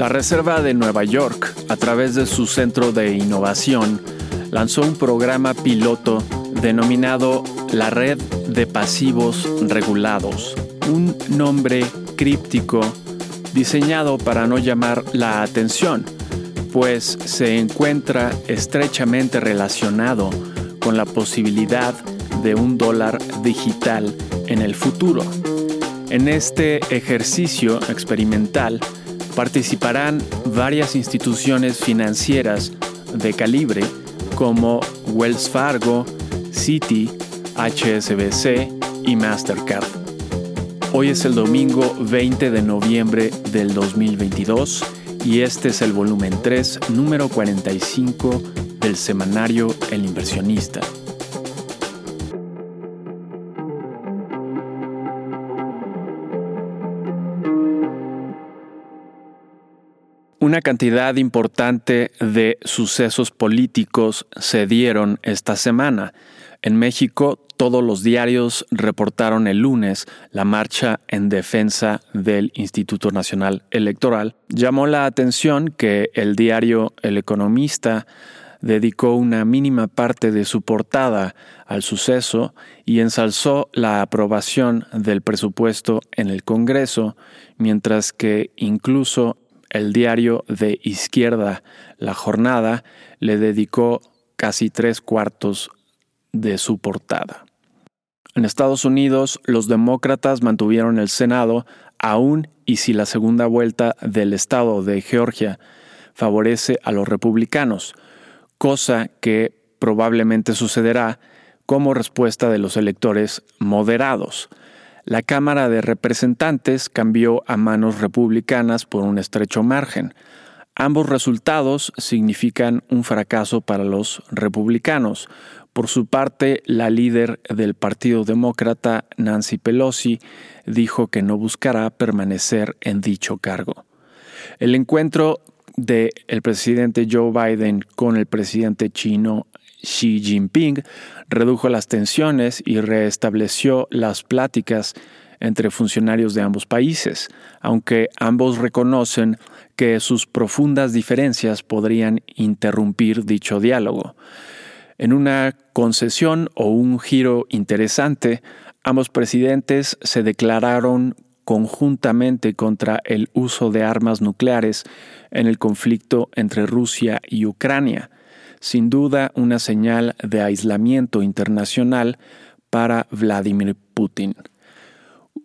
La Reserva de Nueva York, a través de su Centro de Innovación, lanzó un programa piloto denominado la Red de Pasivos Regulados, un nombre críptico diseñado para no llamar la atención, pues se encuentra estrechamente relacionado con la posibilidad de un dólar digital en el futuro. En este ejercicio experimental participarán varias instituciones financieras de calibre como Wells Fargo, Citi, HSBC y Mastercard. Hoy es el domingo 20 de noviembre del 2022 y este es el volumen 3, número 45 del semanario El inversionista. Una cantidad importante de sucesos políticos se dieron esta semana. En México, todos los diarios reportaron el lunes la marcha en defensa del Instituto Nacional Electoral. Llamó la atención que el diario El Economista dedicó una mínima parte de su portada al suceso y ensalzó la aprobación del presupuesto en el Congreso, mientras que incluso el diario de izquierda La Jornada le dedicó casi tres cuartos de su portada. En Estados Unidos, los demócratas mantuvieron el Senado aún y si la segunda vuelta del estado de Georgia favorece a los republicanos, cosa que probablemente sucederá como respuesta de los electores moderados. La Cámara de Representantes cambió a manos republicanas por un estrecho margen. Ambos resultados significan un fracaso para los republicanos. Por su parte, la líder del Partido Demócrata, Nancy Pelosi, dijo que no buscará permanecer en dicho cargo. El encuentro del el presidente Joe Biden con el presidente chino Xi Jinping redujo las tensiones y restableció las pláticas entre funcionarios de ambos países, aunque ambos reconocen que sus profundas diferencias podrían interrumpir dicho diálogo. En una concesión o un giro interesante, ambos presidentes se declararon conjuntamente contra el uso de armas nucleares en el conflicto entre Rusia y Ucrania, sin duda una señal de aislamiento internacional para Vladimir Putin.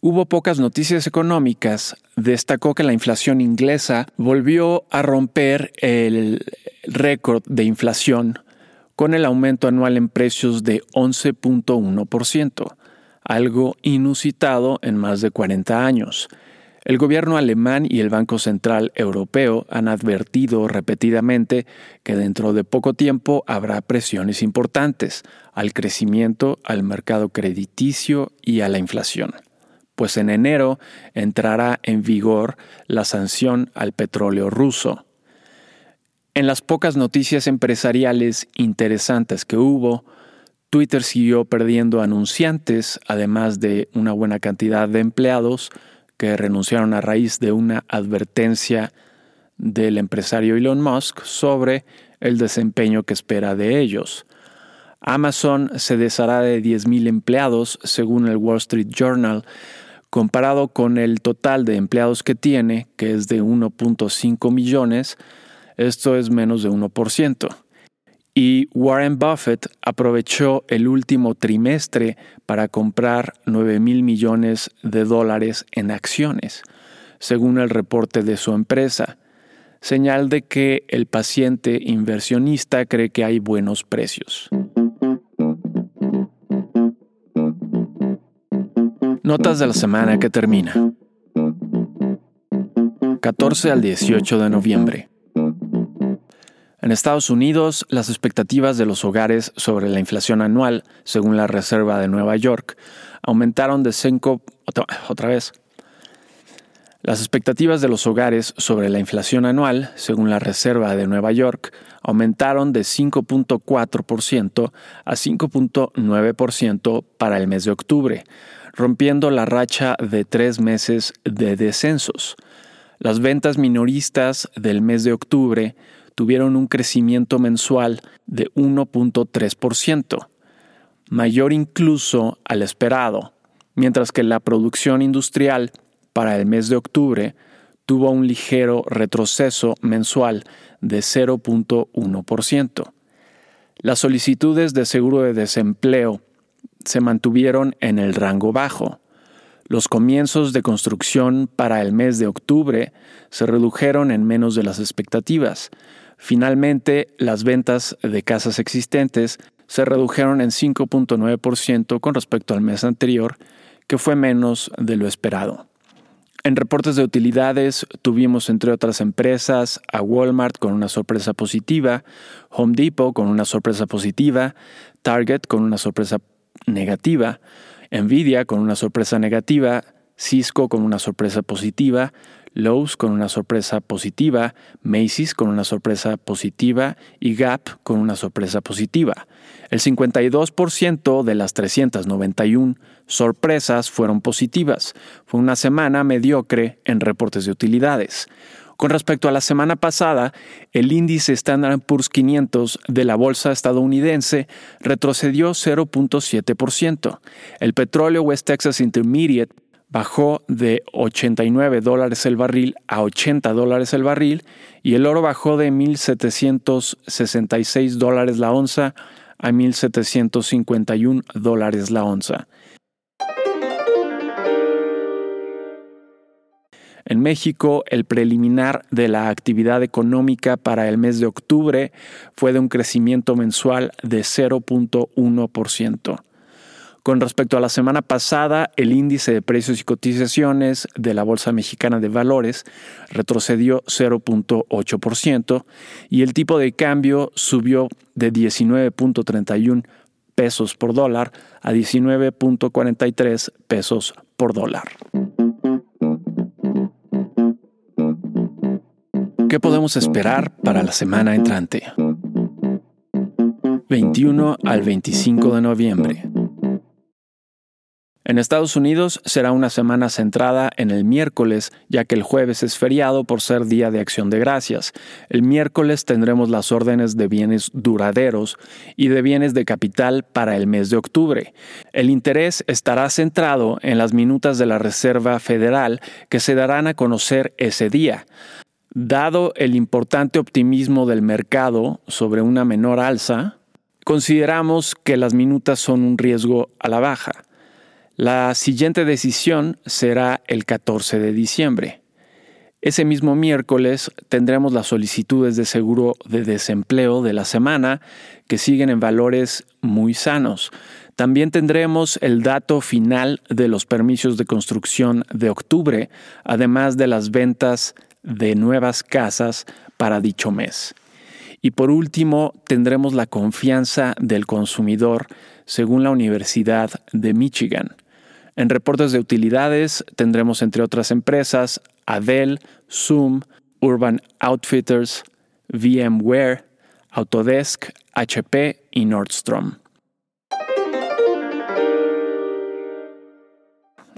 Hubo pocas noticias económicas. Destacó que la inflación inglesa volvió a romper el récord de inflación con el aumento anual en precios de 11.1%, algo inusitado en más de 40 años. El gobierno alemán y el Banco Central Europeo han advertido repetidamente que dentro de poco tiempo habrá presiones importantes al crecimiento, al mercado crediticio y a la inflación, pues en enero entrará en vigor la sanción al petróleo ruso. En las pocas noticias empresariales interesantes que hubo, Twitter siguió perdiendo anunciantes, además de una buena cantidad de empleados, que renunciaron a raíz de una advertencia del empresario Elon Musk sobre el desempeño que espera de ellos. Amazon se deshará de 10.000 empleados, según el Wall Street Journal, comparado con el total de empleados que tiene, que es de 1.5 millones, esto es menos de 1% y Warren Buffett aprovechó el último trimestre para comprar 9 mil millones de dólares en acciones, según el reporte de su empresa, señal de que el paciente inversionista cree que hay buenos precios. Notas de la semana que termina. 14 al 18 de noviembre. En Estados Unidos, las expectativas de los hogares sobre la inflación anual, según la Reserva de Nueva York, aumentaron de 5... Otra, vez. Las expectativas de los hogares sobre la inflación anual, según la Reserva de Nueva York, aumentaron de 5.4% a 5.9% para el mes de octubre, rompiendo la racha de tres meses de descensos. Las ventas minoristas del mes de octubre tuvieron un crecimiento mensual de 1.3%, mayor incluso al esperado, mientras que la producción industrial para el mes de octubre tuvo un ligero retroceso mensual de 0.1%. Las solicitudes de seguro de desempleo se mantuvieron en el rango bajo. Los comienzos de construcción para el mes de octubre se redujeron en menos de las expectativas. Finalmente, las ventas de casas existentes se redujeron en 5.9% con respecto al mes anterior, que fue menos de lo esperado. En reportes de utilidades tuvimos, entre otras empresas, a Walmart con una sorpresa positiva, Home Depot con una sorpresa positiva, Target con una sorpresa negativa, Nvidia con una sorpresa negativa, Cisco con una sorpresa positiva, Lowe's con una sorpresa positiva, Macy's con una sorpresa positiva y Gap con una sorpresa positiva. El 52% de las 391 sorpresas fueron positivas. Fue una semana mediocre en reportes de utilidades. Con respecto a la semana pasada, el índice Standard Poor's 500 de la bolsa estadounidense retrocedió 0.7%. El petróleo West Texas Intermediate bajó de 89 dólares el barril a 80 dólares el barril y el oro bajó de 1.766 dólares la onza a 1.751 dólares la onza. En México, el preliminar de la actividad económica para el mes de octubre fue de un crecimiento mensual de 0.1%. Con respecto a la semana pasada, el índice de precios y cotizaciones de la Bolsa Mexicana de Valores retrocedió 0.8% y el tipo de cambio subió de 19.31 pesos por dólar a 19.43 pesos por dólar. ¿Qué podemos esperar para la semana entrante? 21 al 25 de noviembre. En Estados Unidos será una semana centrada en el miércoles, ya que el jueves es feriado por ser Día de Acción de Gracias. El miércoles tendremos las órdenes de bienes duraderos y de bienes de capital para el mes de octubre. El interés estará centrado en las minutas de la Reserva Federal que se darán a conocer ese día. Dado el importante optimismo del mercado sobre una menor alza, consideramos que las minutas son un riesgo a la baja. La siguiente decisión será el 14 de diciembre. Ese mismo miércoles tendremos las solicitudes de seguro de desempleo de la semana que siguen en valores muy sanos. También tendremos el dato final de los permisos de construcción de octubre, además de las ventas de nuevas casas para dicho mes. Y por último, tendremos la confianza del consumidor según la Universidad de Michigan. En reportes de utilidades tendremos entre otras empresas a Dell, Zoom, Urban Outfitters, VMware, Autodesk, HP y Nordstrom.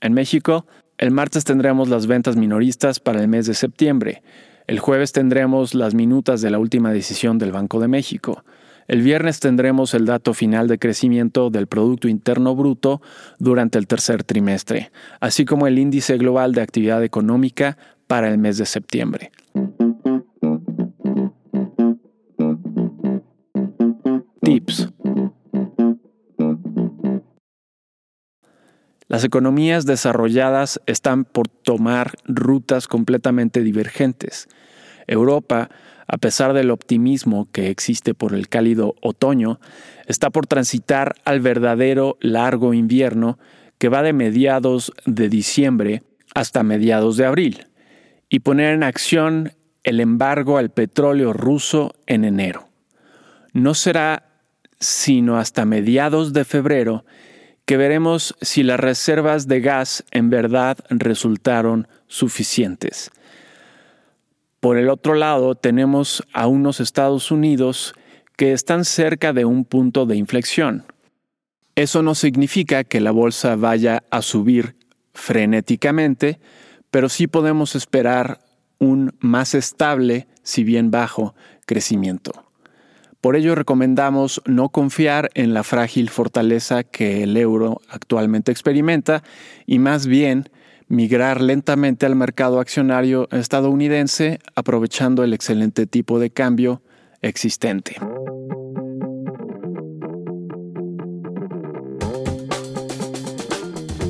En México, el martes tendremos las ventas minoristas para el mes de septiembre. El jueves tendremos las minutas de la última decisión del Banco de México. El viernes tendremos el dato final de crecimiento del Producto Interno Bruto durante el tercer trimestre, así como el índice global de actividad económica para el mes de septiembre. Tips. Las economías desarrolladas están por tomar rutas completamente divergentes. Europa a pesar del optimismo que existe por el cálido otoño, está por transitar al verdadero largo invierno que va de mediados de diciembre hasta mediados de abril, y poner en acción el embargo al petróleo ruso en enero. No será sino hasta mediados de febrero que veremos si las reservas de gas en verdad resultaron suficientes. Por el otro lado, tenemos a unos Estados Unidos que están cerca de un punto de inflexión. Eso no significa que la bolsa vaya a subir frenéticamente, pero sí podemos esperar un más estable, si bien bajo, crecimiento. Por ello recomendamos no confiar en la frágil fortaleza que el euro actualmente experimenta y más bien migrar lentamente al mercado accionario estadounidense aprovechando el excelente tipo de cambio existente.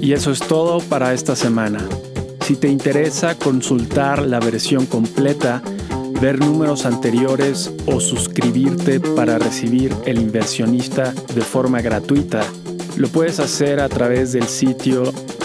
Y eso es todo para esta semana. Si te interesa consultar la versión completa, ver números anteriores o suscribirte para recibir El inversionista de forma gratuita, lo puedes hacer a través del sitio